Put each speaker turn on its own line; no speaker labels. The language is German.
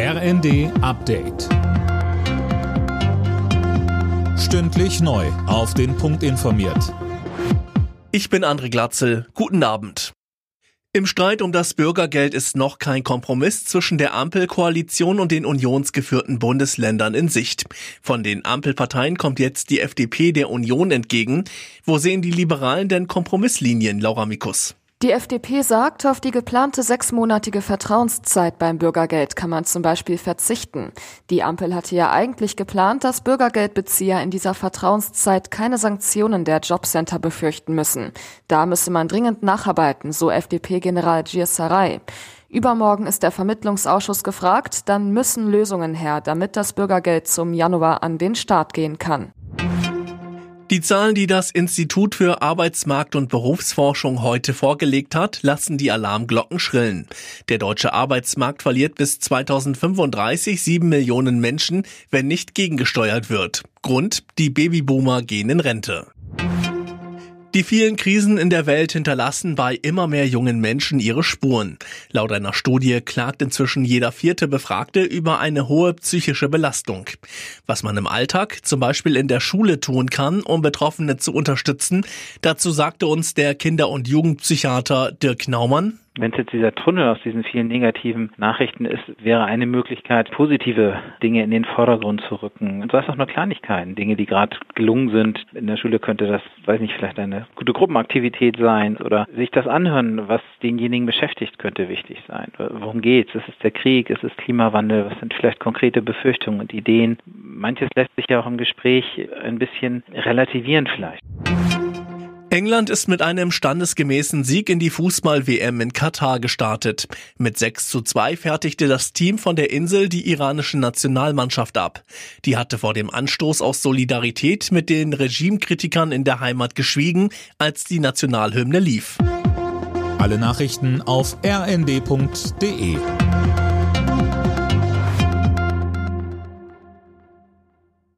RND Update. Stündlich neu. Auf den Punkt informiert.
Ich bin André Glatzel. Guten Abend. Im Streit um das Bürgergeld ist noch kein Kompromiss zwischen der Ampelkoalition und den unionsgeführten Bundesländern in Sicht. Von den Ampelparteien kommt jetzt die FDP der Union entgegen. Wo sehen die Liberalen denn Kompromisslinien, Laura Mikus?
Die FDP sagt, auf die geplante sechsmonatige Vertrauenszeit beim Bürgergeld kann man zum Beispiel verzichten. Die Ampel hatte ja eigentlich geplant, dass Bürgergeldbezieher in dieser Vertrauenszeit keine Sanktionen der Jobcenter befürchten müssen. Da müsse man dringend nacharbeiten, so FDP-General Giersaray. Übermorgen ist der Vermittlungsausschuss gefragt, dann müssen Lösungen her, damit das Bürgergeld zum Januar an den Start gehen kann.
Die Zahlen, die das Institut für Arbeitsmarkt und Berufsforschung heute vorgelegt hat, lassen die Alarmglocken schrillen. Der deutsche Arbeitsmarkt verliert bis 2035 sieben Millionen Menschen, wenn nicht gegengesteuert wird. Grund, die Babyboomer gehen in Rente. Die vielen Krisen in der Welt hinterlassen bei immer mehr jungen Menschen ihre Spuren. Laut einer Studie klagt inzwischen jeder vierte Befragte über eine hohe psychische Belastung. Was man im Alltag, zum Beispiel in der Schule tun kann, um Betroffene zu unterstützen, dazu sagte uns der Kinder- und Jugendpsychiater Dirk Naumann.
Wenn es jetzt dieser Tunnel aus diesen vielen negativen Nachrichten ist, wäre eine Möglichkeit, positive Dinge in den Vordergrund zu rücken. Und sei es auch nur Kleinigkeiten, Dinge, die gerade gelungen sind. In der Schule könnte das, weiß nicht, vielleicht eine gute Gruppenaktivität sein oder sich das anhören, was denjenigen beschäftigt, könnte wichtig sein. Worum geht's? Ist es der Krieg? Ist es Klimawandel? Was sind vielleicht konkrete Befürchtungen und Ideen? Manches lässt sich ja auch im Gespräch ein bisschen relativieren vielleicht.
England ist mit einem standesgemäßen Sieg in die Fußball-WM in Katar gestartet. Mit 6 zu 2 fertigte das Team von der Insel die iranische Nationalmannschaft ab. Die hatte vor dem Anstoß aus Solidarität mit den Regimekritikern in der Heimat geschwiegen, als die Nationalhymne lief.
Alle Nachrichten auf rnd.de